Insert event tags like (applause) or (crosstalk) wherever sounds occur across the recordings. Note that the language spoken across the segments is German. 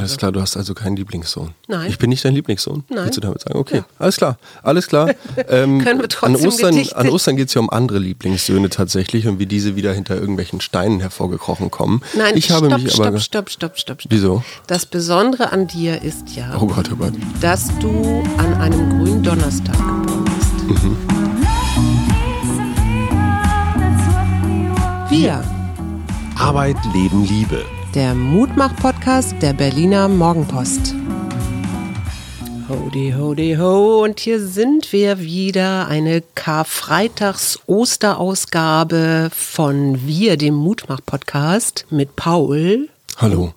Alles klar, du hast also keinen Lieblingssohn. Nein. Ich bin nicht dein Lieblingssohn. Nein. Willst du damit sagen? Okay, Ja. alles klar, alles klar. (laughs) Ähm, Können wir trotzdem an Ostern, Gedichte- an Ostern geht es ja um andere Lieblingssöhne tatsächlich und wie diese wieder hinter irgendwelchen Steinen hervorgekrochen kommen. Nein, ich habe stopp, mich stopp, aber. stopp, stopp, stopp, stopp. Wieso? Das Besondere an dir ist ja, Oh Gott, oh Gott. dass du an einem grünen Donnerstag geboren bist. Mhm. Wir, Arbeit, Leben, Liebe. Der Mutmach-Podcast der Berliner Morgenpost. Hodi, hodi, ho. Und hier sind wir wieder. Eine Karfreitags-Osterausgabe von Wir, dem Mutmach-Podcast mit Paul Hallo.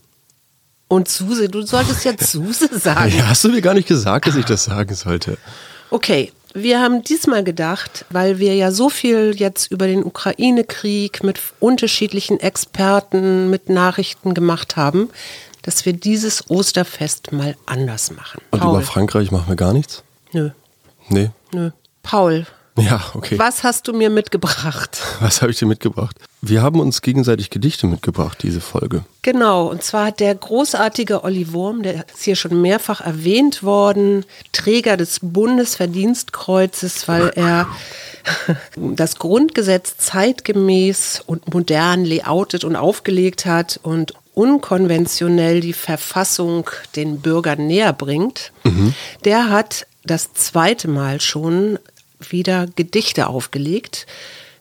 und Suse. Du solltest jetzt Suse (laughs) sagen. Ja, hast du mir gar nicht gesagt, dass ich das sagen sollte? Okay, wir haben diesmal gedacht, weil wir ja so viel jetzt über den Ukraine-Krieg mit unterschiedlichen Experten, mit Nachrichten gemacht haben, dass wir dieses Osterfest mal anders machen. Und Paul. über Frankreich machen wir gar nichts? Nö, Nee. nö. Paul, Ja, okay. was hast du mir mitgebracht? (laughs) Was habe ich dir mitgebracht? Wir haben uns gegenseitig Gedichte mitgebracht, diese Folge. Genau, und zwar hat der großartige Olli Wurm, der ist hier schon mehrfach erwähnt worden, Träger des Bundesverdienstkreuzes, weil (laughs) er (laughs) das Grundgesetz zeitgemäß und modern layoutet und aufgelegt hat und unkonventionell die Verfassung den Bürgern näher bringt. Der hat das zweite Mal schon wieder Gedichte aufgelegt.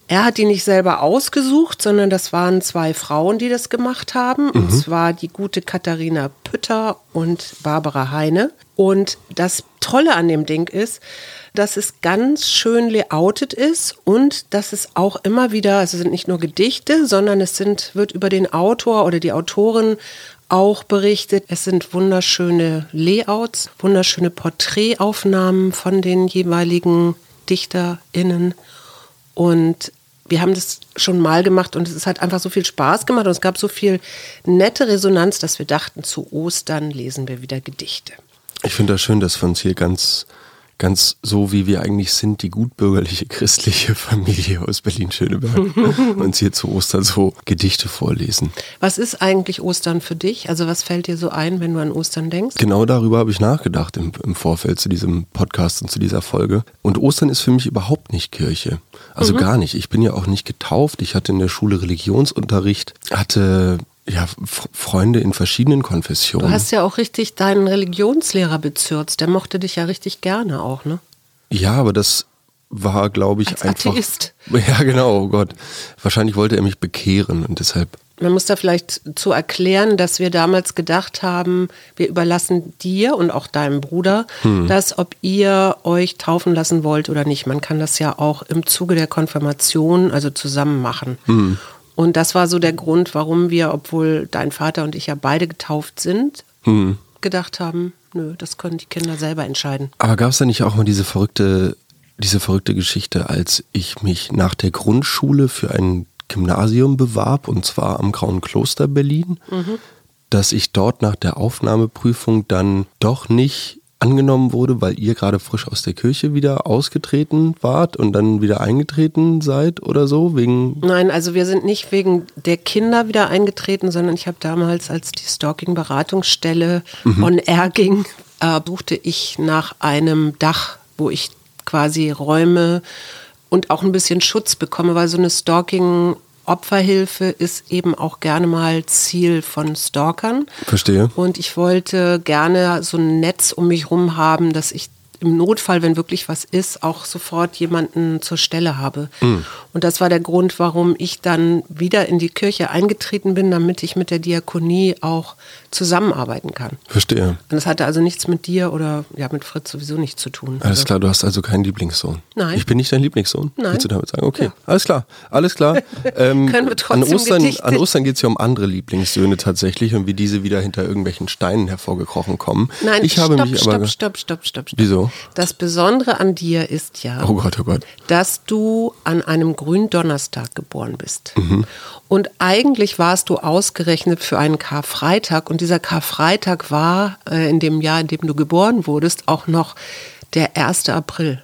Er hat die nicht selber ausgesucht, sondern das waren zwei Frauen, die das gemacht haben. Und zwar die gute Katharina Pütter und Barbara Heine. Und das Tolle an dem Ding ist, dass es ganz schön layoutet ist und dass es auch immer wieder, also es sind nicht nur Gedichte, sondern es sind, wird über den Autor oder die Autorin auch berichtet. Es sind wunderschöne Layouts, wunderschöne Porträtaufnahmen von den jeweiligen DichterInnen. Und wir haben das schon mal gemacht und es hat einfach so viel Spaß gemacht und es gab so viel nette Resonanz, dass wir dachten, zu Ostern lesen wir wieder Gedichte. Ich finde das schön, dass wir uns hier ganz, ganz so, wie wir eigentlich sind, die gutbürgerliche christliche Familie aus Berlin-Schöneberg, (laughs) uns hier zu Ostern so Gedichte vorlesen. Was ist eigentlich Ostern für dich? Also was fällt dir so ein, wenn du an Ostern denkst? Genau darüber habe ich nachgedacht im, im Vorfeld zu diesem Podcast und zu dieser Folge. Und Ostern ist für mich überhaupt nicht Kirche. Also gar nicht. Ich bin ja auch nicht getauft. Ich hatte in der Schule Religionsunterricht, hatte ja Freunde in verschiedenen Konfessionen. Du hast ja auch richtig deinen Religionslehrer bezürzt. Der mochte dich ja richtig gerne auch, ne? Ja, aber das war, glaube ich, Als einfach. Atheist. (laughs) Ja, genau, oh Gott. Wahrscheinlich wollte er mich bekehren und deshalb. Man muss da vielleicht zu erklären, dass wir damals gedacht haben, wir überlassen dir und auch deinem Bruder das, ob ihr euch taufen lassen wollt oder nicht. Man kann das ja auch im Zuge der Konfirmation, also zusammen machen. Und das war so der Grund, warum wir, obwohl dein Vater und ich ja beide getauft sind, gedacht haben, nö, das können die Kinder selber entscheiden. Aber gab es da nicht auch mal diese verrückte, diese verrückte Geschichte, als ich mich nach der Grundschule für ein Gymnasium bewarb, und zwar am Grauen Kloster Berlin, dass ich dort nach der Aufnahmeprüfung dann doch nicht angenommen wurde, weil ihr gerade frisch aus der Kirche wieder ausgetreten wart und dann wieder eingetreten seid oder so, wegen Nein, also wir sind nicht wegen der Kinder wieder eingetreten, sondern ich habe damals, als die Stalking-Beratungsstelle on air ging, äh, suchte ich nach einem Dach, wo ich quasi Räume und auch ein bisschen Schutz bekomme, weil so eine Stalking- Opferhilfe ist eben auch gerne mal Ziel von Stalkern. Verstehe. Und ich wollte gerne so ein Netz um mich rum haben, dass ich im Notfall, wenn wirklich was ist, auch sofort jemanden zur Stelle habe. Und das war der Grund, warum ich dann wieder in die Kirche eingetreten bin, damit ich mit der Diakonie auch zusammenarbeiten kann. Verstehe. Und das hatte also nichts mit dir oder ja mit Fritz sowieso nichts zu tun. Alles Also- klar, du hast also keinen Lieblingssohn. Nein. Ich bin nicht dein Lieblingssohn. Nein. Willst du damit sagen? Okay, Ja. alles klar, alles klar. (laughs) Ähm, Können wir trotzdem an Ostern, Gedichte- an Ostern geht es ja um andere Lieblingssöhne tatsächlich und wie diese wieder hinter irgendwelchen Steinen hervorgekrochen kommen. Nein, ich habe stopp, mich stopp, aber. stopp, stopp, stopp, stopp. Wieso? Das Besondere an dir ist ja, Oh Gott, oh Gott. dass du an einem Gründonnerstag geboren bist. Mhm. Und eigentlich warst du ausgerechnet für einen Karfreitag und dieser Karfreitag war äh, in dem Jahr, in dem du geboren wurdest, auch noch der 1. April.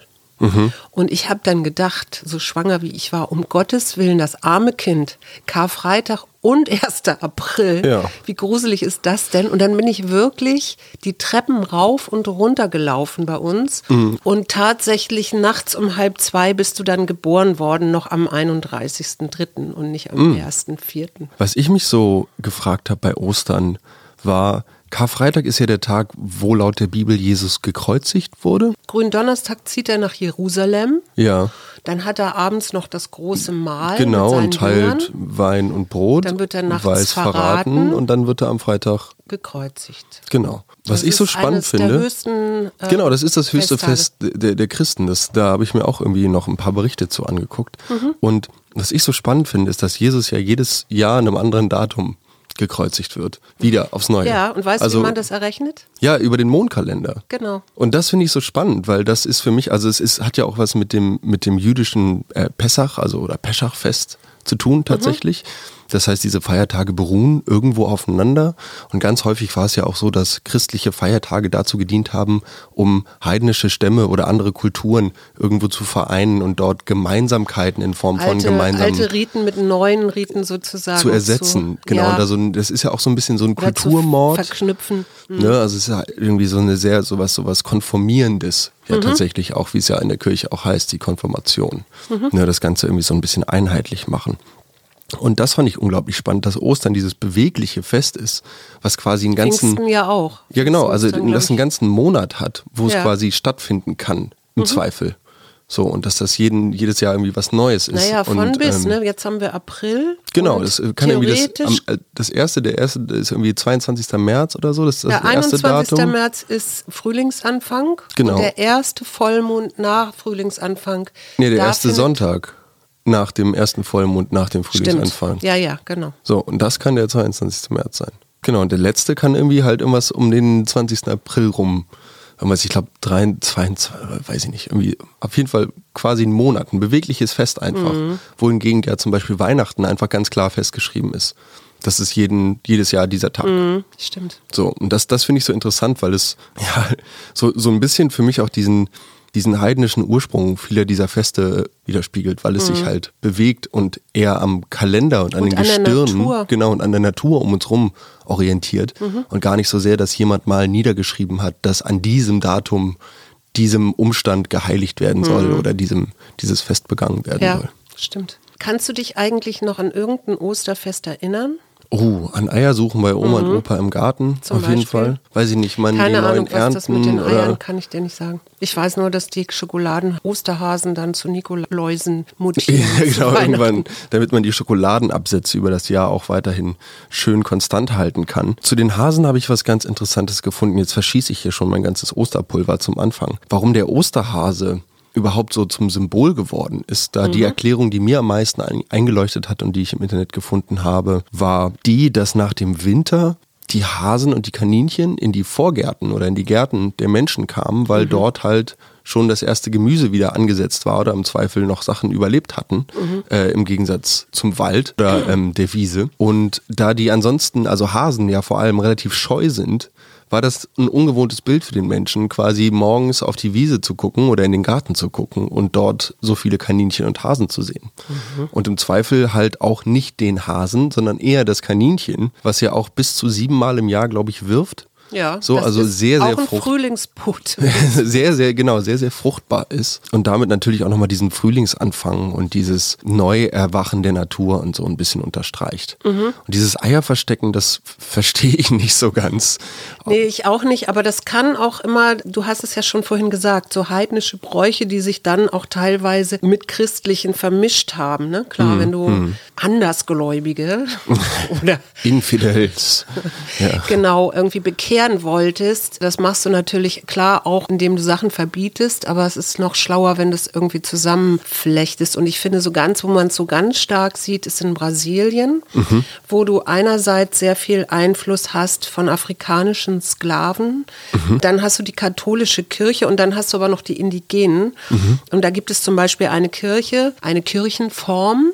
Und ich habe dann gedacht, so schwanger wie ich war, um Gottes Willen, das arme Kind, Karfreitag und (laughs) 1. April. Ja. Wie gruselig ist das denn? Und dann bin ich wirklich die Treppen rauf und runter gelaufen bei uns. Und tatsächlich nachts um halb zwei bist du dann geboren worden, noch am 31.3. und nicht am 1.4. Was ich mich so gefragt habe bei Ostern war, Karfreitag ist ja der Tag, wo laut der Bibel Jesus gekreuzigt wurde. Gründonnerstag zieht er nach Jerusalem. Ja, Dann hat er abends noch das große Mahl. genau, und teilt Jüngern Wein und Brot. Dann wird er nachts weiß verraten. und dann wird er am Freitag, gekreuzigt. genau. Was Das ich so spannend finde. höchsten, äh, Genau, das ist das höchste Festtage. Fest der, der Christen. Das, da habe ich mir auch irgendwie noch ein paar Berichte zu angeguckt. Mhm. Und was ich so spannend finde, ist, dass Jesus ja jedes Jahr an einem anderen Datum gekreuzigt wird. Wieder aufs Neue. Ja, und weißt du, also, wie man das errechnet? Ja, über den Mondkalender. Genau. Und das finde ich so spannend, weil das ist für mich, also es ist, hat ja auch was mit dem, mit dem jüdischen äh, Pessach, also oder Peschachfest zu tun tatsächlich. Das heißt, diese Feiertage beruhen irgendwo aufeinander. Und ganz häufig war es ja auch so, dass christliche Feiertage dazu gedient haben, um heidnische Stämme oder andere Kulturen irgendwo zu vereinen und dort Gemeinsamkeiten in Form von Alte, gemeinsamen alte Riten mit neuen Riten sozusagen. zu ersetzen. genau, ja, und da so ein, das ist ja auch so ein bisschen so ein oder zu Kulturmord. Verknüpfen. Ne, also es ist ja irgendwie so eine sehr sowas sowas konformierendes ja tatsächlich auch, wie es ja in der Kirche auch heißt, die Konfirmation. Ne, das Ganze irgendwie so ein bisschen einheitlich machen. Und das fand ich unglaublich spannend, dass Ostern dieses bewegliche Fest ist, was quasi einen ganzen Pfingsten ja auch. ja genau, also das einen ganzen Monat hat, wo es Ja. Mhm. quasi stattfinden kann im Zweifel. So und dass das jeden jedes Jahr irgendwie was Neues ist. Naja, von und, bis, ähm, ne? Jetzt haben wir April. Genau, das kann irgendwie das, am, äh, das erste, der erste ist irgendwie 22. März oder so, das ist das der erste 21. Datum. März ist Frühlingsanfang. Genau. Und der erste Vollmond nach Frühlingsanfang. Nee, der erste Sonntag nach dem ersten Vollmond, nach dem Stimmt. Frühlingsanfang. Ja, ja, genau. So, und das kann der 22. März sein. Genau, und der letzte kann irgendwie halt irgendwas um den 20. April rum. Irgendwas, ich glaube, 22, weiß ich nicht, irgendwie, auf jeden Fall quasi ein Monat, ein bewegliches Fest einfach. Mhm. Wohingegen ja zum Beispiel Weihnachten einfach ganz klar festgeschrieben ist. Das ist jeden, jedes Jahr dieser Tag. Mhm, stimmt. So, und das, das finde ich so interessant, weil es (laughs) ja so, so ein bisschen für mich auch diesen, diesen heidnischen Ursprung vieler dieser Feste widerspiegelt, weil es sich halt bewegt und eher am Kalender und an Und den an Gestirnen, genau, und an der Natur um uns rum orientiert und gar nicht so sehr, dass jemand mal niedergeschrieben hat, dass an diesem Datum diesem Umstand geheiligt werden soll oder diesem, dieses Fest begangen werden Ja, soll. stimmt. Kannst du dich eigentlich noch an irgendein Osterfest erinnern? Oh, an Eier suchen bei Oma und Opa im Garten, Mhm. Zum auf jeden Beispiel. Fall. Weiß ich nicht, man Keine die neuen Ahnung, was Ernten das mit den Eiern kann ich dir nicht sagen. Ich weiß nur, dass die Schokoladen-Osterhasen dann zu Nikoläusen mutieren. (laughs) Ja, genau, irgendwann, damit man die Schokoladenabsätze über das Jahr auch weiterhin schön konstant halten kann. Zu den Hasen habe ich was ganz Interessantes gefunden. Jetzt verschieße ich hier schon mein ganzes Osterpulver zum Anfang. Warum der Osterhase überhaupt so zum Symbol geworden ist, da die Erklärung, die mir am meisten ein- eingeleuchtet hat und die ich im Internet gefunden habe, war die, dass nach dem Winter die Hasen und die Kaninchen in die Vorgärten oder in die Gärten der Menschen kamen, weil dort halt schon das erste Gemüse wieder angesetzt war oder im Zweifel noch Sachen überlebt hatten, äh, im Gegensatz zum Wald oder ähm, der Wiese. Und da die ansonsten, also Hasen ja vor allem relativ scheu sind, war das ein ungewohntes Bild für den Menschen, quasi morgens auf die Wiese zu gucken oder in den Garten zu gucken und dort so viele Kaninchen und Hasen zu sehen. Und im Zweifel halt auch nicht den Hasen, sondern eher das Kaninchen, was ja auch bis zu siebenmal im Jahr, glaube ich, wirft. Ja, so, also sehr, sehr auch frucht- Frühlingsput. (laughs) sehr, sehr, genau, sehr, sehr fruchtbar ist. Und damit natürlich auch nochmal diesen Frühlingsanfang und dieses Neuerwachen der Natur und so ein bisschen unterstreicht. Mhm. Und dieses Eierverstecken, das verstehe ich nicht so ganz. Nee, ich auch nicht, aber das kann auch immer, du hast es ja schon vorhin gesagt, so heidnische Bräuche, die sich dann auch teilweise mit christlichen vermischt haben. Ne? Klar, Hm, wenn du Andersgläubige (laughs) oder Infidels. (laughs) Ja. genau irgendwie bekehren wolltest, das machst du natürlich klar auch, indem du Sachen verbietest, aber es ist noch schlauer, wenn du es irgendwie zusammenflechtest. Und ich finde so ganz, wo man es so ganz stark sieht, ist in Brasilien, wo du einerseits sehr viel Einfluss hast von afrikanischen Sklaven, dann hast du die katholische Kirche und dann hast du aber noch die Indigenen. Und da gibt es zum Beispiel eine Kirche, eine Kirchenform,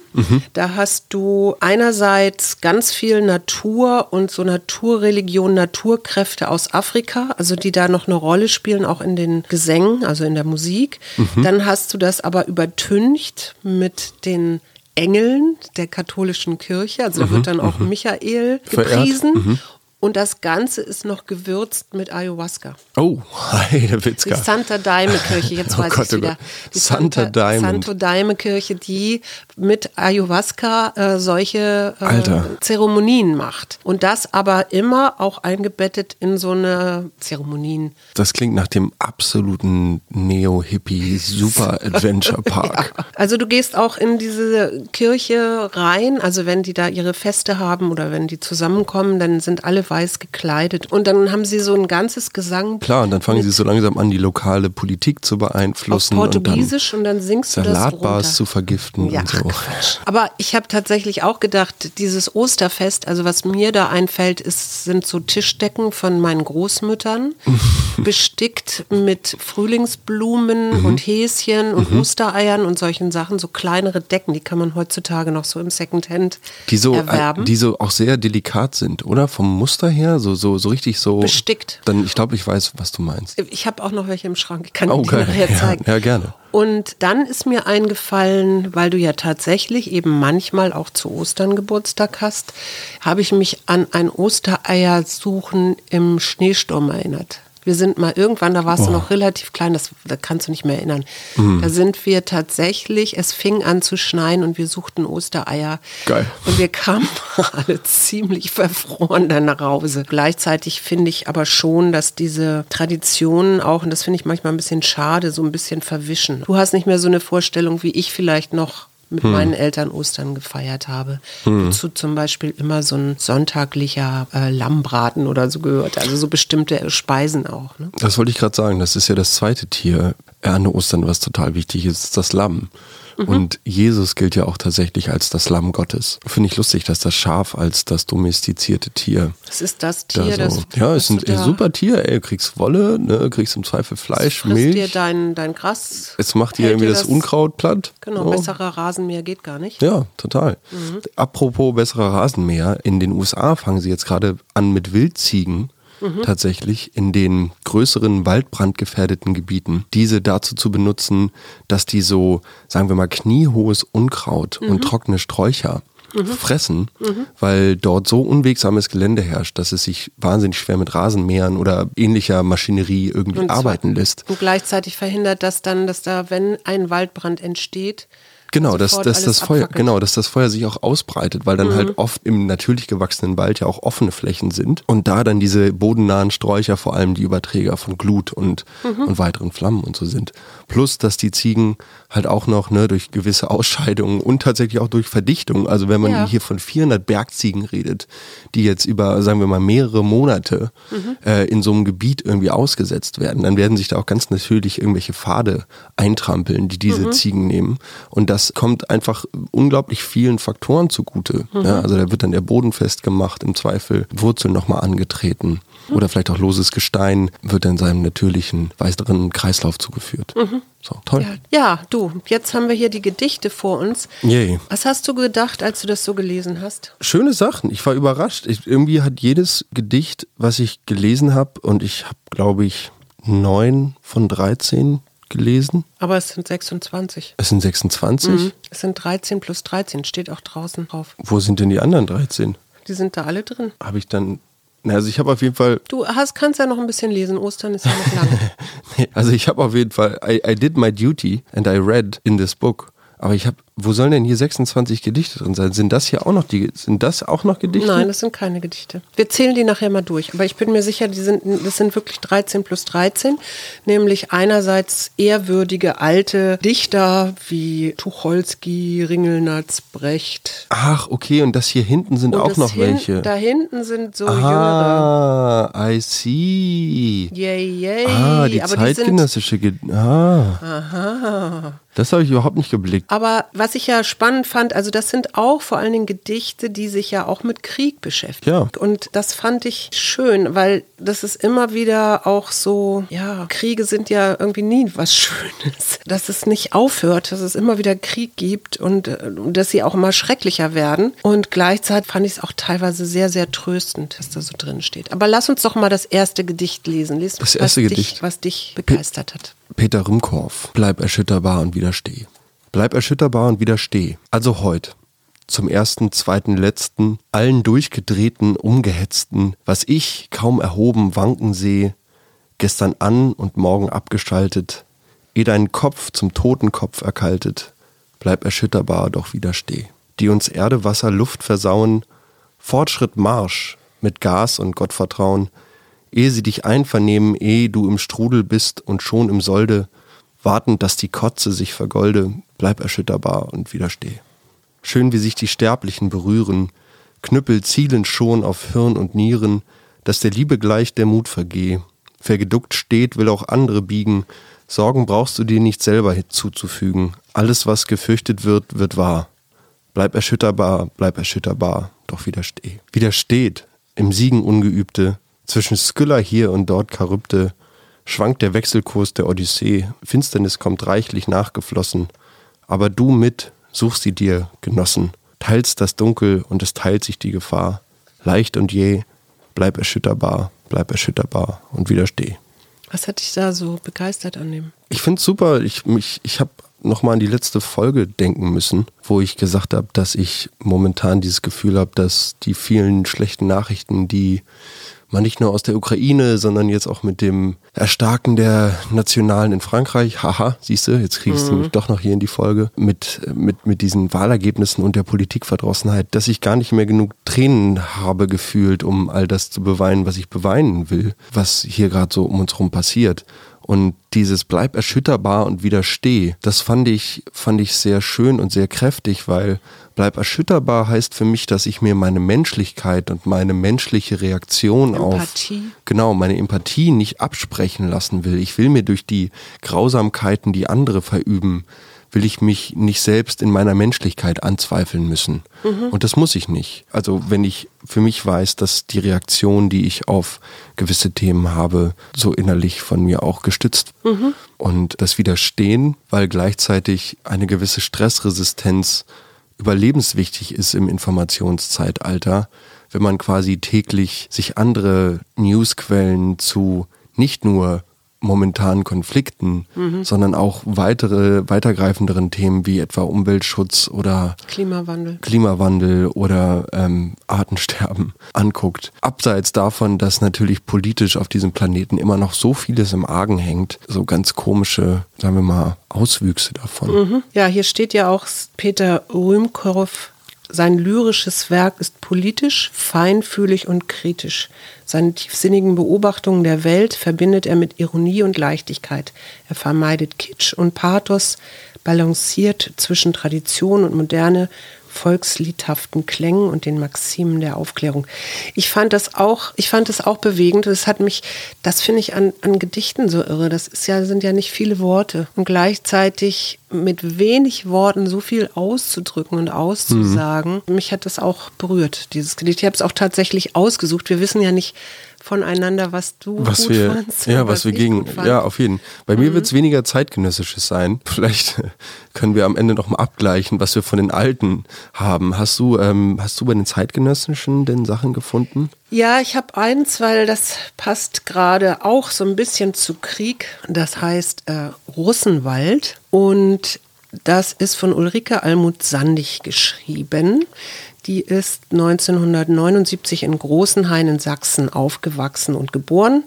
da hast hast du einerseits ganz viel Natur und so Naturreligion, Naturkräfte aus Afrika, also die da noch eine Rolle spielen, auch in den Gesängen, also in der Musik. Mhm. Dann hast du das aber übertüncht mit den Engeln der katholischen Kirche. Also da mhm, wird dann auch mhm. Michael gepriesen. Mhm. Und das Ganze ist noch gewürzt mit Ayahuasca. Oh, (laughs) heide Witzka. Die Santa Daime Kirche, jetzt (laughs) oh weiß Gott, ich oh wieder. Die Santa, Santa Daime. Santo Daime Kirche, die mit Ayahuasca äh, solche äh, Zeremonien macht. Und das aber immer auch eingebettet in so eine Zeremonien. Das klingt nach dem absoluten Neo-Hippie Super (laughs) Adventure Park. ja. Also du gehst auch in diese Kirche rein, also wenn die da ihre Feste haben oder wenn die zusammenkommen, dann sind alle weiß gekleidet. Und dann haben sie so ein ganzes Gesang. Klar, und dann fangen sie so langsam an, die lokale Politik zu beeinflussen. Auf Portugiesisch und dann, und dann singst du das Salatbars zu vergiften ja, und so. Quatsch. Aber ich habe tatsächlich auch gedacht, dieses Osterfest, also was mir da einfällt, ist, sind so Tischdecken von meinen Großmüttern, (laughs) bestickt mit Frühlingsblumen mhm. und Häschen und mhm. Ostereiern und solchen Sachen, so kleinere Decken, die kann man heutzutage noch so im Secondhand die so, erwerben. Die so auch sehr delikat sind, oder? Vom Muster Muster her? So, so, so richtig so. Bestickt. Dann, ich glaube, ich weiß, was du meinst. Ich habe auch noch welche im Schrank. Ich kann oh, die nachher zeigen. Ja, ja, gerne. Und dann ist mir eingefallen, weil du ja tatsächlich eben manchmal auch zu Ostern Geburtstag hast, habe ich mich an ein Ostereiersuchen im Schneesturm erinnert. Wir sind mal irgendwann, da warst oh. du noch relativ klein, das, das kannst du nicht mehr erinnern. Mhm. Da sind wir tatsächlich, es fing an zu schneien und wir suchten Ostereier. Geil. Und wir kamen (laughs) alle ziemlich verfroren dann nach Hause. Gleichzeitig finde ich aber schon, dass diese Traditionen auch, und das finde ich manchmal ein bisschen schade, so ein bisschen verwischen. Du hast nicht mehr so eine Vorstellung, wie ich vielleicht noch mit hm. meinen Eltern Ostern gefeiert habe. Hm. Dazu zum Beispiel immer so ein sonntaglicher äh, Lammbraten oder so gehört. Also so bestimmte Speisen auch. Ne? Das wollte ich gerade sagen. Das ist ja das zweite Tier an Ostern, was total wichtig ist, ist das Lamm. Mhm. Und Jesus gilt ja auch tatsächlich als das Lamm Gottes. Finde ich lustig, dass das Schaf als das domestizierte Tier. Das ist das Tier, da so, das. Ja, ist ein da super Tier, ey. Du kriegst Wolle, ne, kriegst im Zweifel Fleisch, das Milch. dir dein, dein Gras. Es macht dir irgendwie das, das, Unkraut platt. Genau, oh. besserer Rasenmäher geht gar nicht. Ja, total. Mhm. Apropos besserer Rasenmäher, in den USA fangen sie jetzt gerade an mit Wildziegen mhm. tatsächlich in den größeren waldbrandgefährdeten Gebieten, diese dazu zu benutzen, dass die so, sagen wir mal, kniehohes Unkraut mhm. und trockene Sträucher mhm. fressen, mhm. weil dort so unwegsames Gelände herrscht, dass es sich wahnsinnig schwer mit Rasenmähern oder ähnlicher Maschinerie irgendwie und arbeiten lässt. Und gleichzeitig verhindert das dann, dass da, wenn ein Waldbrand entsteht, Genau, dass, dass das Feuer, genau, dass das Feuer sich auch ausbreitet, weil dann halt mhm. halt oft im natürlich gewachsenen Wald ja auch offene Flächen sind und da dann diese bodennahen Sträucher vor allem die Überträger von Glut und, mhm. und weiteren Flammen und so sind. Plus, dass die Ziegen halt auch noch ne, durch gewisse Ausscheidungen und tatsächlich auch durch Verdichtung, also wenn man ja. hier von 400 Bergziegen redet, die jetzt über, sagen wir mal, mehrere Monate mhm. äh, in so einem Gebiet irgendwie ausgesetzt werden, dann werden sich da auch ganz natürlich irgendwelche Pfade eintrampeln, die diese mhm. Ziegen nehmen. Und das kommt einfach unglaublich vielen Faktoren zugute. Mhm. Ja, also da wird dann der Boden festgemacht, im Zweifel Wurzeln nochmal angetreten oder vielleicht auch loses Gestein wird dann seinem natürlichen weiteren Kreislauf zugeführt. Mhm. So, toll. Ja, ja, du, jetzt haben wir hier die Gedichte vor uns. Yay. Was hast du gedacht, als du das so gelesen hast? Schöne Sachen. Ich war überrascht. Ich, irgendwie hat jedes Gedicht, was ich gelesen habe, und ich habe, glaube ich, neun von 13 gelesen. Aber es sind 26. Es sind 26? Mhm. Es sind 13 plus 13, steht auch draußen drauf. Wo sind denn die anderen 13? Die sind da alle drin. Habe ich dann also ich habe auf jeden Fall. Du hast, kannst ja noch ein bisschen lesen. Ostern ist ja noch lang. (laughs) also ich habe auf jeden Fall. I, I did my duty and I read in this book. Aber ich habe wo sollen denn hier 26 Gedichte drin sein? Sind das hier auch noch die, sind das auch noch Gedichte? Nein, das sind keine Gedichte. Wir zählen die nachher mal durch. Aber ich bin mir sicher, die sind, das sind wirklich 13 plus 13. Nämlich einerseits ehrwürdige alte Dichter wie Tucholsky, Ringelnatz, Brecht. Ach, okay. Und das hier hinten sind Und auch noch hin, welche. Da hinten sind so ah, jüngere. I see. Yay, yay. Ah, die Aber zeitgenössische Gedichte. Ah. Aha. Das habe ich überhaupt nicht geblickt. Aber was ich ja spannend fand, also das sind auch vor allen Dingen Gedichte, die sich ja auch mit Krieg beschäftigen. Ja. Und das fand ich schön, weil das ist immer wieder auch so, ja, Kriege sind ja irgendwie nie was (laughs) Schönes. Dass es nicht aufhört, dass es immer wieder Krieg gibt und äh, dass sie auch immer schrecklicher werden. Und gleichzeitig fand ich es auch teilweise sehr, sehr tröstend, dass da so drin steht. Aber lass uns doch mal das erste Gedicht lesen. Lies, Das erste was Gedicht. Dich, was dich begeistert hat. Peter Rümkorff, bleib erschütterbar und widersteh. Bleib erschütterbar und widersteh. Also heute. Zum ersten, zweiten, letzten, allen durchgedrehten, umgehetzten, was ich kaum erhoben wanken seh, gestern an und morgen abgeschaltet, eh dein Kopf zum Totenkopf erkaltet, bleib erschütterbar, doch widersteh. Die uns Erde, Wasser, Luft versauen, Fortschritt Marsch mit Gas und Gottvertrauen, ehe sie dich einvernehmen, ehe du im Strudel bist und schon im Solde, wartend, dass die Kotze sich vergolde, bleib erschütterbar und widersteh. Schön, wie sich die Sterblichen berühren, Knüppel zielen schon auf Hirn und Nieren, dass der Liebe gleich der Mut vergeh. Wer geduckt steht, will auch andere biegen, Sorgen brauchst du dir nicht selber zuzufügen, alles, was gefürchtet wird, wird wahr. Bleib erschütterbar, bleib erschütterbar, doch widersteh. Widersteht, im Siegen Ungeübte, zwischen Skylla hier und dort Charybde, schwankt der Wechselkurs der Odyssee, Finsternis kommt reichlich nachgeflossen, aber du mit, such sie dir, Genossen, teilst das Dunkel und es teilt sich die Gefahr, leicht und je, bleib erschütterbar, bleib erschütterbar und widersteh. Was hat dich da so begeistert an dem? Ich finde es super. Ich, mich, ich habe nochmal an die letzte Folge denken müssen, wo ich gesagt habe, dass ich momentan dieses Gefühl habe, dass die vielen schlechten Nachrichten, die man nicht nur aus der Ukraine, sondern jetzt auch mit dem Erstarken der Nationalen in Frankreich, haha, siehst du, jetzt kriege ich es nämlich doch noch hier in die Folge, mit, mit, mit diesen Wahlergebnissen und der Politikverdrossenheit, dass ich gar nicht mehr genug Tränen habe gefühlt, um all das zu beweinen, was ich beweinen will, was hier gerade so um uns herum passiert. Und dieses bleib erschütterbar und widersteh, das fand ich, fand ich sehr schön und sehr kräftig, weil bleib erschütterbar heißt für mich, dass ich mir meine Menschlichkeit und meine menschliche Reaktion Empathie. auf, genau, meine Empathie nicht absprechen lassen will. Ich will mir durch die Grausamkeiten, die andere verüben, will ich mich nicht selbst in meiner Menschlichkeit anzweifeln müssen. Und das muss ich nicht. Also wenn ich für mich weiß, dass die Reaktion, die ich auf gewisse Themen habe, so innerlich von mir auch gestützt. Und das Widerstehen, weil gleichzeitig eine gewisse Stressresistenz überlebenswichtig ist im Informationszeitalter, wenn man quasi täglich sich andere Newsquellen zu nicht nur momentanen Konflikten, sondern auch weitere, weitergreifenderen Themen wie etwa Umweltschutz oder Klimawandel. Klimawandel oder ähm, Artensterben anguckt. Abseits davon, dass natürlich politisch auf diesem Planeten immer noch so vieles im Argen hängt, so ganz komische, sagen wir mal, Auswüchse davon. Ja, hier steht ja auch Peter Rühmkorff. Sein lyrisches Werk ist politisch, feinfühlig und kritisch. Seine tiefsinnigen Beobachtungen der Welt verbindet er mit Ironie und Leichtigkeit. Er vermeidet Kitsch und Pathos, balanciert zwischen Tradition und moderne, volksliedhaften Klängen und den Maximen der Aufklärung. Ich fand das auch, ich fand das auch bewegend. Das hat mich, das finde ich an, an Gedichten so irre. Das ist ja, sind ja nicht viele Worte. Und gleichzeitig mit wenig Worten so viel auszudrücken und auszusagen. Mich hat das auch berührt, dieses Gedicht. Ich habe es auch tatsächlich ausgesucht. Wir wissen ja nicht voneinander, was du was gut wir, fandst. ja, und was wir gegen, ja, auf jeden. Bei mir wird es weniger zeitgenössisches sein. (laughs) Vielleicht können wir am Ende noch mal abgleichen, was wir von den Alten haben. Hast du, ähm, hast du bei den zeitgenössischen denn Sachen gefunden? Ja, ich habe eins, weil das passt gerade auch so ein bisschen zu Krieg. Das heißt äh, Russenwald. Und das ist von Ulrike Almut Sandig geschrieben. Die ist 1979 in Großenhain in Sachsen aufgewachsen und geboren,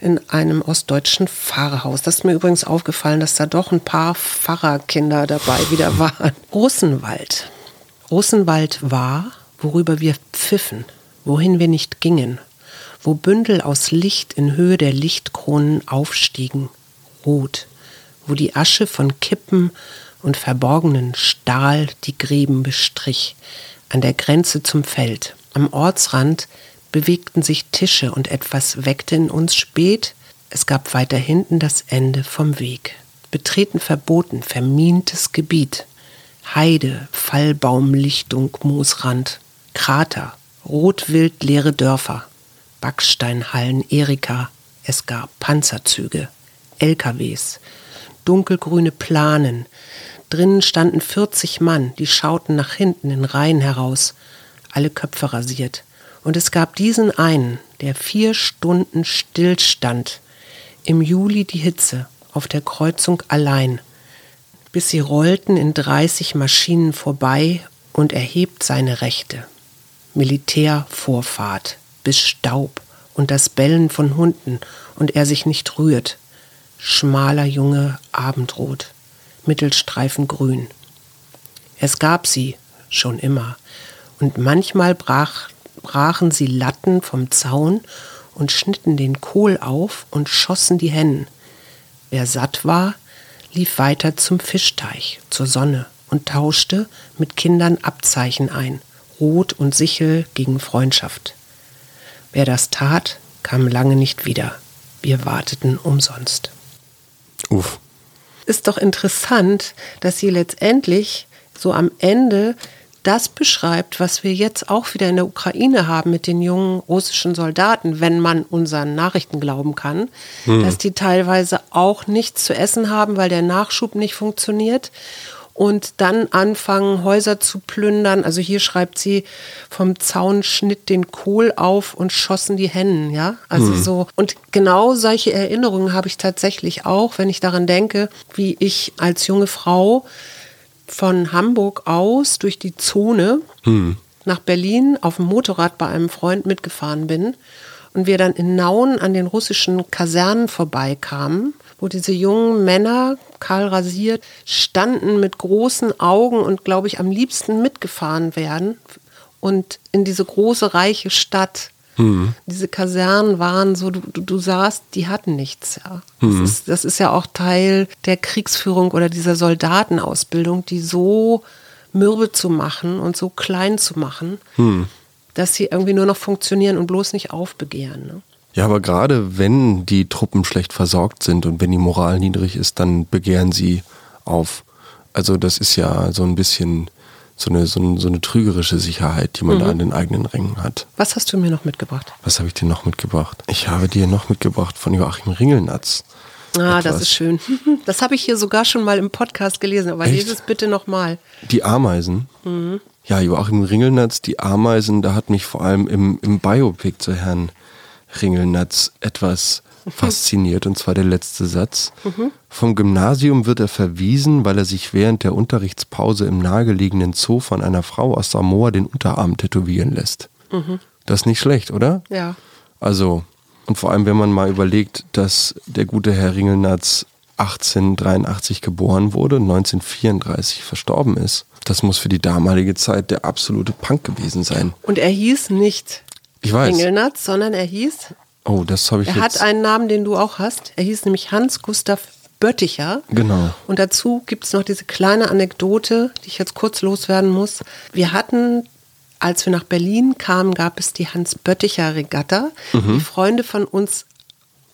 in einem ostdeutschen Pfarrhaus. Das ist mir übrigens aufgefallen, dass da doch ein paar Pfarrerkinder dabei wieder waren. Russenwald. Russenwald war, worüber wir pfiffen, wohin wir nicht gingen, wo Bündel aus Licht in Höhe der Lichtkronen aufstiegen, rot, wo die Asche von Kippen und verborgenen Stahl die Gräben bestrich, an der Grenze zum Feld. Am Ortsrand bewegten sich Tische und etwas weckte in uns spät. Es gab weiter hinten das Ende vom Weg. Betreten verboten, vermintes Gebiet. Heide, Fallbaumlichtung, Moosrand, Krater, rotwild leere Dörfer, Backsteinhallen, Erika, es gab Panzerzüge, LKWs, dunkelgrüne Planen. Drinnen standen 40 Mann, die schauten nach hinten in Reihen heraus, alle Köpfe rasiert. Und es gab diesen einen, der vier Stunden stillstand, im Juli die Hitze, auf der Kreuzung allein, bis sie rollten in 30 Maschinen vorbei und erhebt seine Rechte. Militärvorfahrt, bis Staub und das Bellen von Hunden und er sich nicht rührt. Schmaler Junge, Abendrot, Mittelstreifen grün. Es gab sie schon immer, und manchmal brach, brachen sie Latten vom Zaun und schnitten den Kohl auf und schossen die Hennen. Wer satt war, lief weiter zum Fischteich, zur Sonne und tauschte mit Kindern Abzeichen ein, Rot und Sichel gegen Freundschaft. Wer das tat, kam lange nicht wieder. Wir warteten umsonst. Uff. Ist doch interessant, dass sie letztendlich so am Ende das beschreibt, was wir jetzt auch wieder in der Ukraine haben mit den jungen russischen Soldaten, wenn man unseren Nachrichten glauben kann, hm. dass die teilweise auch nichts zu essen haben, weil der Nachschub nicht funktioniert und dann anfangen, Häuser zu plündern. Also hier schreibt sie, vom Zaun schnitt den Kohl auf und schossen die Hennen, ja. Also mhm. so. Und genau solche Erinnerungen habe ich tatsächlich auch, wenn ich daran denke, wie ich als junge Frau von Hamburg aus durch die Zone mhm. nach Berlin auf dem Motorrad bei einem Freund mitgefahren bin und wir dann in Nauen an den russischen Kasernen vorbeikamen, wo diese jungen Männer, kahl rasiert, standen mit großen Augen und, glaube ich, am liebsten mitgefahren werden und in diese große, reiche Stadt. Mhm. Diese Kasernen waren so, du, du, sahst, die hatten nichts. Ja. Mhm. Das, ist, das ist ja auch Teil der Kriegsführung oder dieser Soldatenausbildung, die so mürbe zu machen und so klein zu machen. Mhm dass sie irgendwie nur noch funktionieren und bloß nicht aufbegehren. Ne? Ja, aber gerade wenn die Truppen schlecht versorgt sind und wenn die Moral niedrig ist, dann begehren sie auf. Also das ist ja so ein bisschen so eine, so eine, so eine trügerische Sicherheit, die man mhm. da in den eigenen Rängen hat. Was hast du mir noch mitgebracht? Was habe ich dir noch mitgebracht? Ich habe dir noch mitgebracht von Joachim Ringelnatz. Ah, etwas. das ist schön. (laughs) Das habe ich hier sogar schon mal im Podcast gelesen, aber Echt? lese es bitte nochmal. Die Ameisen. Mhm. Ja, Joachim Ringelnatz, die Ameisen, da hat mich vor allem im, im Biopic zu Herrn Ringelnatz etwas fasziniert, und zwar der letzte Satz. Mhm. Vom Gymnasium wird er verwiesen, weil er sich während der Unterrichtspause im nahegelegenen Zoo von einer Frau aus Samoa den Unterarm tätowieren lässt. Mhm. Das ist nicht schlecht, oder? Ja. Also, und vor allem, wenn man mal überlegt, dass der gute Herr Ringelnatz 1883 geboren wurde und 1934 verstorben ist. Das muss für die damalige Zeit der absolute Punk gewesen sein. Und er hieß nicht ich weiß. Ringelnatz, sondern er hieß. Oh, das habe ich Er jetzt. hat einen Namen, den du auch hast. Er hieß nämlich Hans Gustav Bötticher. Genau. Und dazu gibt es noch diese kleine Anekdote, die ich jetzt kurz loswerden muss. Wir hatten als wir nach Berlin kamen, gab es die Hans-Bötticher-Regatta. Mhm. Die Freunde von uns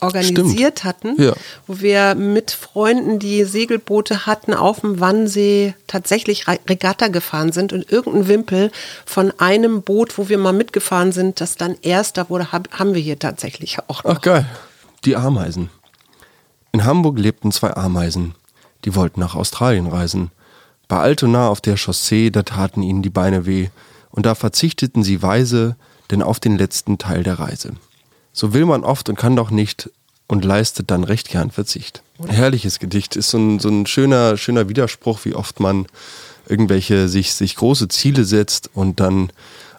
organisiert Stimmt. hatten, ja. wo wir mit Freunden, die Segelboote hatten, auf dem Wannsee tatsächlich Regatta gefahren sind und irgendein Wimpel von einem Boot, wo wir mal mitgefahren sind, das dann erster wurde, haben wir hier tatsächlich auch noch. Ach geil, die Ameisen. In Hamburg lebten zwei Ameisen, die wollten nach Australien reisen. Bei Altona auf der Chaussee, da taten ihnen die Beine weh, und da verzichteten sie weise, denn auf den letzten Teil der Reise. So will man oft und kann doch nicht und leistet dann recht gern Verzicht. Ein herrliches Gedicht ist so ein, so ein schöner, schöner Widerspruch, wie oft man irgendwelche sich, sich große Ziele setzt und dann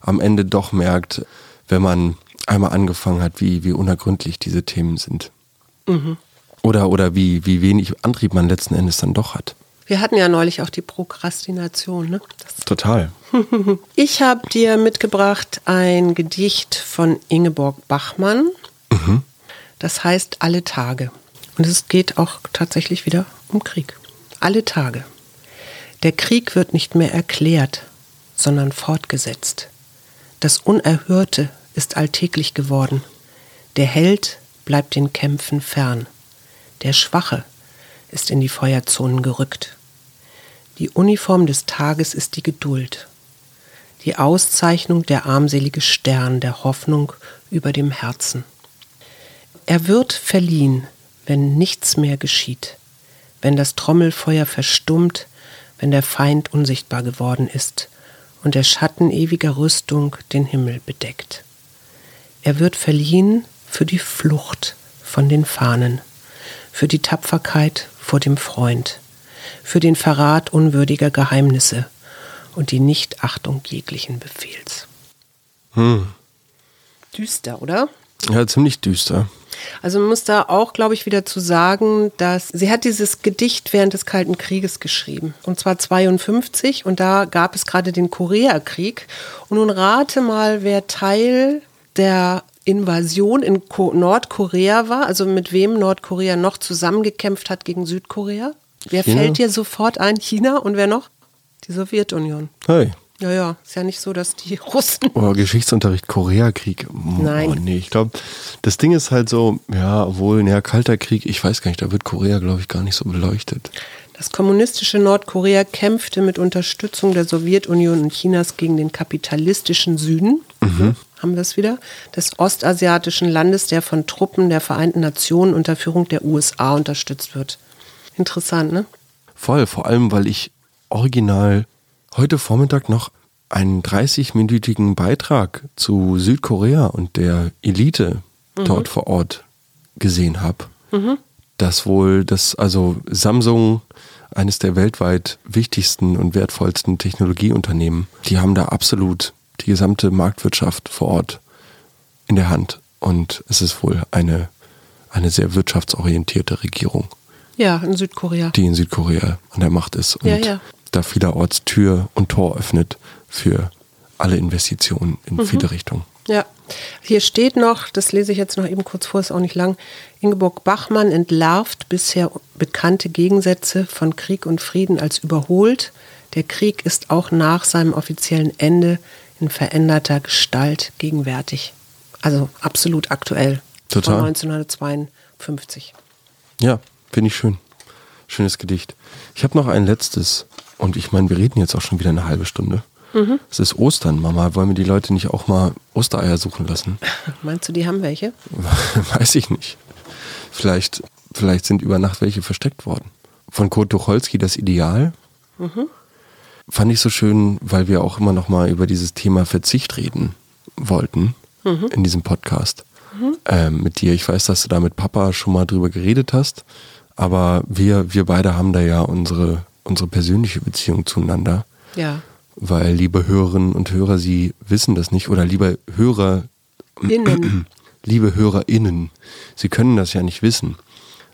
am Ende doch merkt, wenn man einmal angefangen hat, wie, wie unergründlich diese Themen sind. Mhm. Oder, oder wie, wie wenig Antrieb man letzten Endes dann doch hat. Wir hatten ja neulich auch die Prokrastination. Ne? Total. (laughs) Ich habe dir mitgebracht ein Gedicht von Ingeborg Bachmann. Mhm. Das heißt Alle Tage. Und es geht auch tatsächlich wieder um Krieg. Alle Tage. Der Krieg wird nicht mehr erklärt, sondern fortgesetzt. Das Unerhörte ist alltäglich geworden. Der Held bleibt den Kämpfen fern. Der Schwache ist in die Feuerzonen gerückt. Die Uniform des Tages ist die Geduld. Die Auszeichnung der armselige Stern der Hoffnung über dem Herzen. Er wird verliehen, wenn nichts mehr geschieht, wenn das Trommelfeuer verstummt, wenn der Feind unsichtbar geworden ist und der Schatten ewiger Rüstung den Himmel bedeckt. Er wird verliehen für die Flucht von den Fahnen, für die Tapferkeit vor dem Freund, für den Verrat unwürdiger Geheimnisse und die Nichtachtung jeglichen Befehls. Hm. Düster, oder? Ja, ziemlich düster. Also man muss da auch, glaube ich, wieder zu sagen, dass sie hat dieses Gedicht während des Kalten Krieges geschrieben. Und zwar 52 und da gab es gerade den Koreakrieg. Und nun rate mal, wer Teil der Invasion in Ko Nordkorea war, also mit wem Nordkorea noch zusammengekämpft hat gegen Südkorea. Wer China? fällt dir sofort ein? China und wer noch? Die Sowjetunion. Hey. Ja, ja, ist ja nicht so, dass die (laughs) Russen. Oder Geschichtsunterricht Koreakrieg. Oh, Nein. Oh, nee, ich glaube, das Ding ist halt so, ja, obwohl, ja, Kalter Krieg, ich weiß gar nicht, da wird Korea, glaube ich, gar nicht so beleuchtet. Das kommunistische Nordkorea kämpfte mit Unterstützung der Sowjetunion und Chinas gegen den kapitalistischen Süden. Mhm. Haben wir es wieder? Des ostasiatischen Landes, der von Truppen der Vereinten Nationen unter Führung der USA unterstützt wird. Interessant, ne? Voll, vor allem, weil ich original heute Vormittag noch einen 30-minütigen Beitrag zu Südkorea und der Elite dort vor Ort gesehen habe. Dass wohl das, also Samsung, eines der weltweit wichtigsten und wertvollsten Technologieunternehmen, die haben da absolut die gesamte Marktwirtschaft vor Ort in der Hand. Und es ist wohl eine, eine sehr wirtschaftsorientierte Regierung Ja, in Südkorea. die in Südkorea an der Macht ist und Ja, ja. da vielerorts Tür und Tor öffnet für alle Investitionen in Mhm. viele Richtungen. Ja, hier steht noch, das lese ich jetzt noch eben kurz vor, ist auch nicht lang. Ingeborg Bachmann entlarvt bisher bekannte Gegensätze von Krieg und Frieden als überholt. Der Krieg ist auch nach seinem offiziellen Ende in veränderter Gestalt gegenwärtig. Also absolut aktuell. Total. Von 1952. Ja, finde ich schön. Schönes Gedicht. Ich habe noch ein letztes und ich meine, wir reden jetzt auch schon wieder eine halbe Stunde. Mhm. Es ist Ostern, Mama. Wollen wir die Leute nicht auch mal Ostereier suchen lassen? (laughs) Meinst du, die haben welche? (laughs) Weiß ich nicht. Vielleicht, vielleicht sind über Nacht welche versteckt worden. Von Kurt Tucholsky das Ideal. Fand ich so schön, weil wir auch immer noch mal über dieses Thema Verzicht reden wollten in diesem Podcast. Ähm, mit dir. Ich weiß, dass du da mit Papa schon mal drüber geredet hast, aber wir, wir beide haben da ja unsere, unsere persönliche Beziehung zueinander. Ja. Weil, liebe Hörerinnen und Hörer, Sie wissen das nicht, oder liebe Hörer, Innen. (clears throat) liebe HörerInnen, Sie können das ja nicht wissen.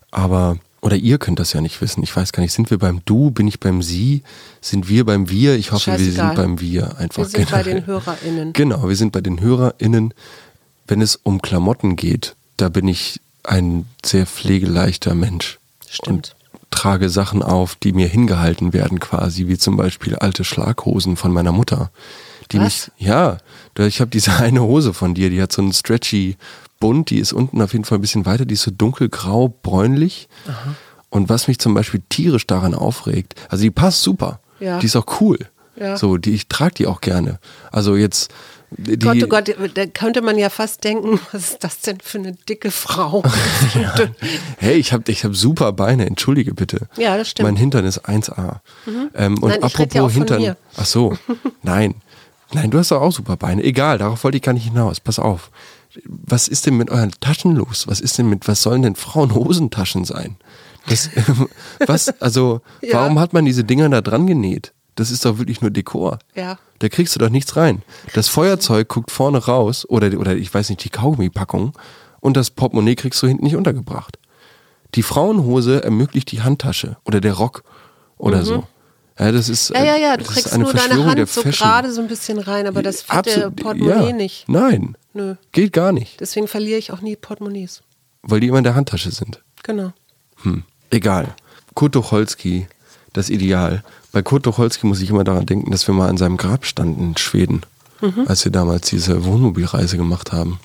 Aber, oder ihr könnt das ja nicht wissen. Ich weiß gar nicht, sind wir beim Du, bin ich beim Sie, sind wir beim Wir? Ich hoffe, wir Scheißegal. sind beim Wir einfach Wir sind bei generell. den HörerInnen. Genau, wir sind bei den HörerInnen. Wenn es um Klamotten geht, da bin ich ein sehr pflegeleichter Mensch. Stimmt. Und trage Sachen auf, die mir hingehalten werden quasi, wie zum Beispiel alte Schlaghosen von meiner Mutter. Die Was? mich, ja, ich habe diese (laughs) eine Hose von dir, die hat so einen stretchy Bund, die ist unten auf jeden Fall ein bisschen weiter, die ist so dunkelgrau, bräunlich. Und was mich zum Beispiel tierisch daran aufregt, also die passt super, Ja. die ist auch cool. Ja. So, die, ich trage die auch gerne. Also jetzt, die, Gott, oh Gott, da könnte man ja fast denken, (laughs) was ist das denn für eine dicke Frau? (laughs) Hey, ich habe ich hab super Beine, entschuldige bitte. Ja, das stimmt. Mein Hintern ist 1A. Ähm, und Nein, apropos ja Hintern. mir. Ach so, (laughs) nein. Nein, du hast doch auch super Beine. Egal, darauf wollte ich gar nicht hinaus. Pass auf. Was ist denn mit euren Taschen los? Was ist denn mit, was sollen denn Frauenhosentaschen sein? Das, was, also, Ja. warum hat man diese Dinger da dran genäht? Das ist doch wirklich nur Dekor. Ja. Da kriegst du doch nichts rein. Das Feuerzeug guckt vorne raus oder, oder ich weiß nicht, die Kaugummipackung und das Portemonnaie kriegst du hinten nicht untergebracht. Die Frauenhose ermöglicht die Handtasche oder der Rock oder so. Ja, das ist, Mhm. Ja, ja, ja, du das ist kriegst eine nur deine der Hand so gerade so ein bisschen rein, aber das der Absolut, Portemonnaie ja. nicht. Nein, Nö. geht gar nicht, Deswegen verliere ich auch nie Portemonnaies. weil die immer in der Handtasche sind. Genau. Hm. Egal. Kurt Tucholsky, das Ideal. Bei Kurt Tucholsky muss ich immer daran denken, dass wir mal an seinem Grab standen in Schweden, Mhm. als wir damals diese Wohnmobilreise gemacht haben,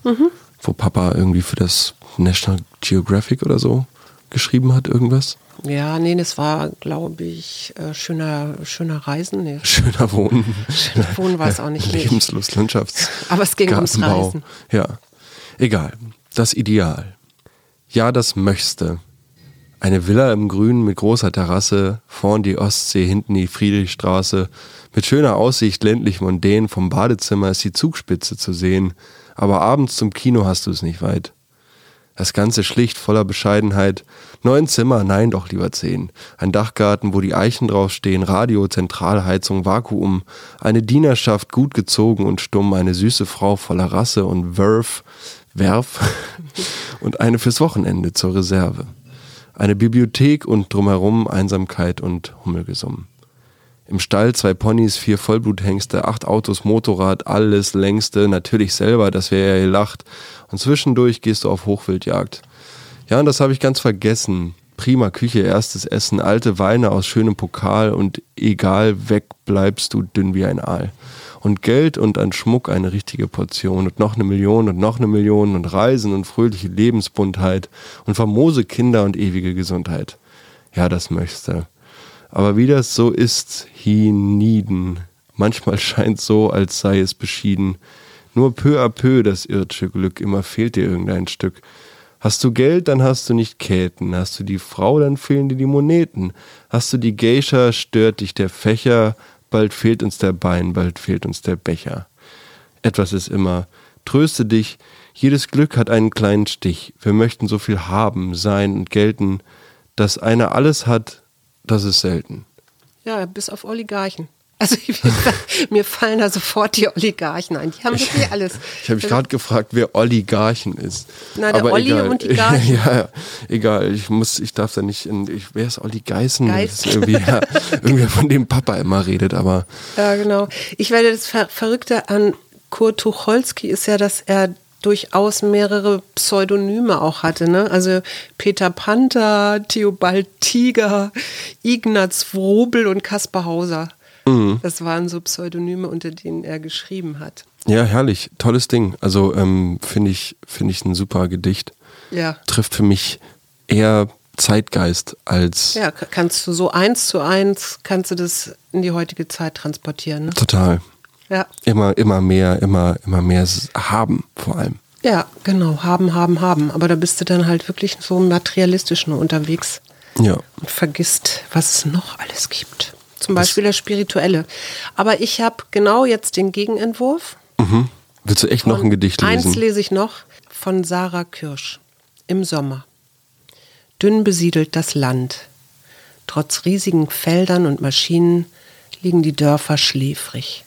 wo Papa irgendwie für das National Geographic oder so geschrieben hat, irgendwas? Ja, nee, das war, glaube ich, äh, schöner, schöner Reisen. Nee. (laughs) Schöner Wohnen. Schöner Wohnen war es auch nicht. Lebenslust, Landschafts. Aber es ging ums Reisen. Ja, egal. Das Ideal. Ja, das möchte. Eine Villa im Grünen mit großer Terrasse, vorn die Ostsee, hinten die Friedrichstraße. Mit schöner Aussicht, ländlich mondän, vom Badezimmer ist die Zugspitze zu sehen. Aber abends zum Kino hast du es nicht weit. Das Ganze schlicht, voller Bescheidenheit. Neun Zimmer, nein, doch lieber zehn. Ein Dachgarten, wo die Eichen draufstehen, Radio, Zentralheizung, Vakuum. Eine Dienerschaft, gut gezogen und stumm. Eine süße Frau voller Rasse und Werf, Werf. (laughs) und eine fürs Wochenende zur Reserve. Eine Bibliothek und drumherum Einsamkeit und Hummelgesumm. Im Stall zwei Ponys, vier Vollbluthengste, acht Autos, Motorrad, alles längste, natürlich selber, das wäre ja gelacht. Und zwischendurch gehst du auf Hochwildjagd. Ja, und das habe ich ganz vergessen. Prima Küche, erstes Essen, alte Weine aus schönem Pokal und egal, weg bleibst du dünn wie ein Aal. Und Geld und an Schmuck eine richtige Portion und noch eine Million und noch eine Million und Reisen und fröhliche Lebensbuntheit und famose Kinder und ewige Gesundheit. Ja, das möchte. Aber wie das so ist, hienieden. Manchmal (laughs) scheint so, als sei es beschieden. Nur peu à peu das irdische Glück, immer fehlt dir irgendein Stück. Hast du Geld, dann hast du nicht Käten. Hast du die Frau, dann fehlen dir die Moneten. Hast du die Geisha, stört dich der Fächer. Bald fehlt uns der Bein, bald fehlt uns der Becher. Etwas ist immer. Tröste dich, jedes Glück hat einen kleinen Stich. Wir möchten so viel haben, sein und gelten. Dass einer alles hat, das ist selten. Ja, bis auf Oligarchen. Also mir fallen da sofort die Oligarchen ein. Die haben wirklich alles. Ich habe mich gerade gefragt, wer Oligarchen ist. Na, der Aber Olli egal. und die (laughs) Garchen. ja, ja, egal. Ich muss, ich darf da nicht in. Ich, wer ist Olli Geißen? Ist irgendwie, ja, irgendwie von dem Papa immer redet, aber. Ja, genau. Ich werde das Ver Verrückte an Kurt Tucholsky ist ja, dass er durchaus mehrere Pseudonyme auch hatte. Ne? Also Peter Panther, Theobald Tiger, Ignaz Wrobel und Kaspar Hauser. Mhm. Das waren so Pseudonyme, unter denen er geschrieben hat. Ja, herrlich. Tolles Ding. Also ähm, finde ich, find ich ein super Gedicht. Ja. Trifft für mich eher Zeitgeist als. Ja, kannst du so eins zu eins, kannst du das in die heutige Zeit transportieren. Ne? Total. Ja. Immer, immer mehr, immer, immer mehr haben, vor allem. Ja, genau. Haben, haben, haben. Aber da bist du dann halt wirklich so materialistisch nur unterwegs. Ja. Und vergisst, was es noch alles gibt. Zum Beispiel das, das Spirituelle. Aber ich habe genau jetzt den Gegenentwurf. Mhm. Willst du echt noch ein Gedicht lesen? Eins lese ich noch von Sarah Kirsch. Im Sommer. Dünn besiedelt das Land. Trotz riesigen Feldern und Maschinen liegen die Dörfer schläfrig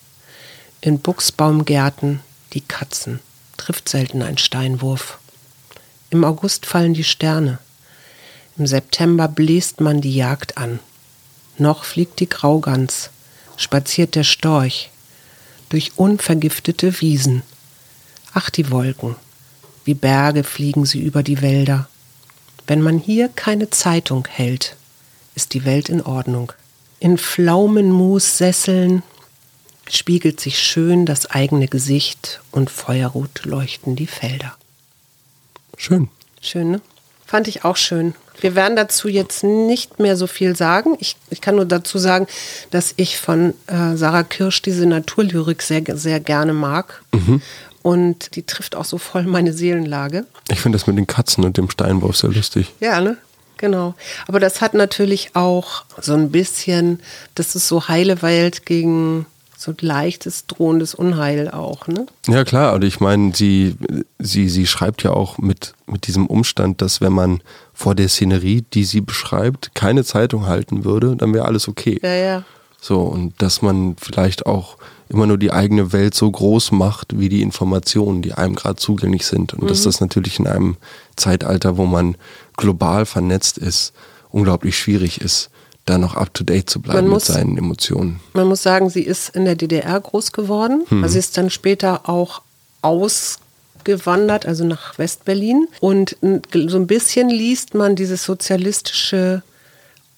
in Buchsbaumgärten die Katzen, trifft selten ein Steinwurf. Im August fallen die Sterne. Im September bläst man die Jagd an. Noch fliegt die Graugans, spaziert der Storch durch unvergiftete Wiesen. Ach, die Wolken, wie Berge fliegen sie über die Wälder. Wenn man hier keine Zeitung hält, ist die Welt in Ordnung. In Pflaumenmus-Sesseln spiegelt sich schön das eigene Gesicht und feuerrot leuchten die Felder. Schön. Schön, ne? Fand ich auch schön. Wir werden dazu jetzt nicht mehr so viel sagen. Ich, ich kann nur dazu sagen, dass ich von äh, Sarah Kirsch diese Naturlyrik sehr, sehr gerne mag. Mhm. Und die trifft auch so voll meine Seelenlage. Ich finde das mit den Katzen und dem Steinwurf sehr lustig. Ja, ne? Genau. Aber das hat natürlich auch so ein bisschen, das ist so heile Welt gegen so leichtes, drohendes Unheil auch, ne? Ja, klar. Und ich meine, sie, sie, sie schreibt ja auch mit, mit diesem Umstand, dass wenn man vor der Szenerie, die sie beschreibt, keine Zeitung halten würde, dann wäre alles okay. Ja, ja. So, und dass man vielleicht auch immer nur die eigene Welt so groß macht, wie die Informationen, die einem gerade zugänglich sind. Und mhm. dass das natürlich in einem Zeitalter, wo man global vernetzt ist, unglaublich schwierig ist da noch up to date zu bleiben muss, mit seinen Emotionen. Man muss sagen, sie ist in der DDR groß geworden. Hm. Also sie ist dann später auch ausgewandert, also nach Westberlin. Und so ein bisschen liest man dieses sozialistische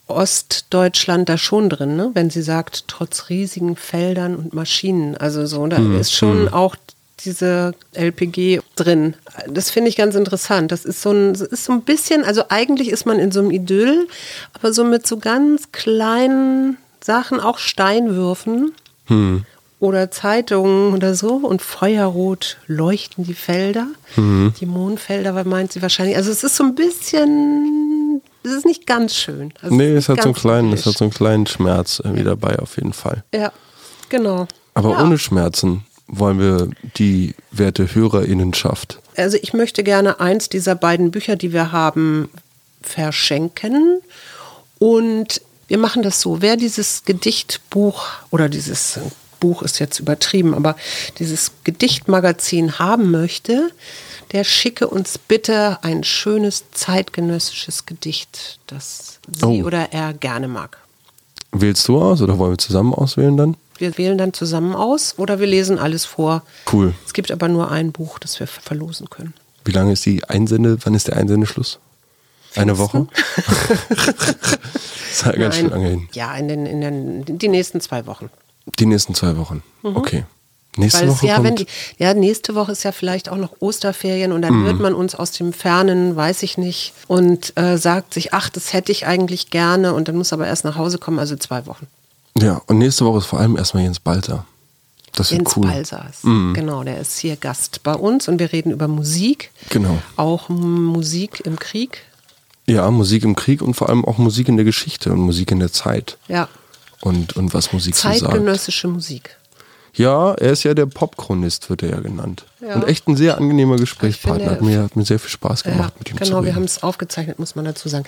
Ostdeutschland da schon drin, ne? wenn sie sagt, trotz riesigen Feldern und Maschinen. Also so, da hm. ist schon hm. auch diese LPG drin. Das finde ich ganz interessant. Das ist so ein, ist so ein bisschen, also eigentlich ist man in so einem Idyll, aber so mit so ganz kleinen Sachen, auch Steinwürfen. Hm oder Zeitungen oder so und feuerrot leuchten die Felder, mhm. die Mondfelder, weil meint sie wahrscheinlich. Also es ist so ein bisschen, es ist nicht ganz schön. Also nee, es hat, so einen kleinen, es hat so einen kleinen Schmerz irgendwie dabei auf jeden Fall. Ja, genau. Aber ja. ohne Schmerzen wollen wir die werte Hörerinnenschaft. Also ich möchte gerne eins dieser beiden Bücher, die wir haben, verschenken. Und wir machen das so. Wer dieses Gedichtbuch oder dieses Buch ist jetzt übertrieben, aber dieses Gedichtmagazin haben möchte, der schicke uns bitte ein schönes zeitgenössisches Gedicht, das sie oh. oder er gerne mag. Wählst du aus oder wollen wir zusammen auswählen dann? Wir wählen dann zusammen aus oder wir lesen alles vor. Cool. Es gibt aber nur ein Buch, das wir verlosen können. Wie lange ist die Einsende, wann ist der Einsendeschluss? Eine Woche? (laughs) das ist ja ganz schön lange hin. Ja, in den, in den, die nächsten zwei Wochen. Die nächsten zwei Wochen. Mhm. Okay. Nächste Weil Woche ja, kommt die, ja, nächste Woche ist ja vielleicht auch noch Osterferien und dann mhm. hört man uns aus dem Fernen, weiß ich nicht, und äh, sagt sich, ach, das hätte ich eigentlich gerne und dann muss aber erst nach Hause kommen, also zwei Wochen. Ja, und nächste Woche ist vor allem erstmal Jens Balzer. Das Jens cool. Balzer mhm. genau, der ist hier Gast bei uns und wir reden über Musik. Genau. Auch Musik im Krieg. Ja, Musik im Krieg und vor allem auch Musik in der Geschichte und Musik in der Zeit. Ja, und, und was Musik so sagt. Zeitgenössische Musik. Ja, er ist ja der Popchronist, wird er ja genannt. Ja. Und echt ein sehr angenehmer Gesprächspartner. Hat mir, hat mir sehr viel Spaß gemacht ja, mit ihm Genau, zu reden. wir haben es aufgezeichnet, muss man dazu sagen.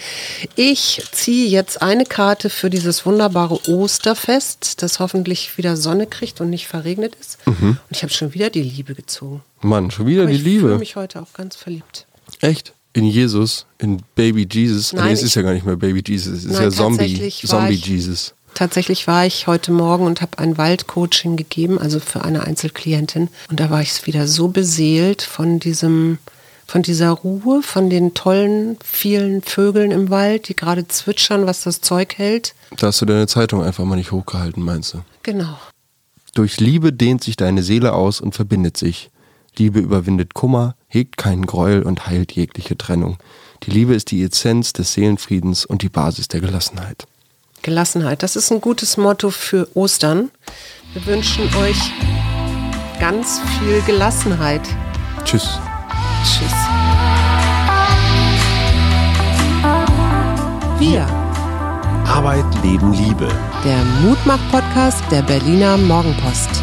Ich ziehe jetzt eine Karte für dieses wunderbare Osterfest, das hoffentlich wieder Sonne kriegt und nicht verregnet ist. Mhm. Und ich habe schon wieder die Liebe gezogen. Mann, schon wieder Aber die ich Liebe. Ich fühle mich heute auch ganz verliebt. Echt? In Jesus, in Baby Jesus. Nein, nee, es ist ja gar nicht mehr Baby Jesus, es ist Nein, ja Zombie, Zombie Jesus. Tatsächlich war ich heute Morgen und habe ein Waldcoaching gegeben, also für eine Einzelklientin. Und da war ich wieder so beseelt von diesem, von dieser Ruhe, von den tollen, vielen Vögeln im Wald, die gerade zwitschern, was das Zeug hält. Da hast du deine Zeitung einfach mal nicht hochgehalten, meinst du? Genau. Durch Liebe dehnt sich deine Seele aus und verbindet sich. Liebe überwindet Kummer, hegt keinen Gräuel und heilt jegliche Trennung. Die Liebe ist die Essenz des Seelenfriedens und die Basis der Gelassenheit. Gelassenheit. Das ist ein gutes Motto für Ostern. Wir wünschen euch ganz viel Gelassenheit. Tschüss. Tschüss. Wir. Arbeit, Leben, Liebe. Der Mutmach-Podcast der Berliner Morgenpost.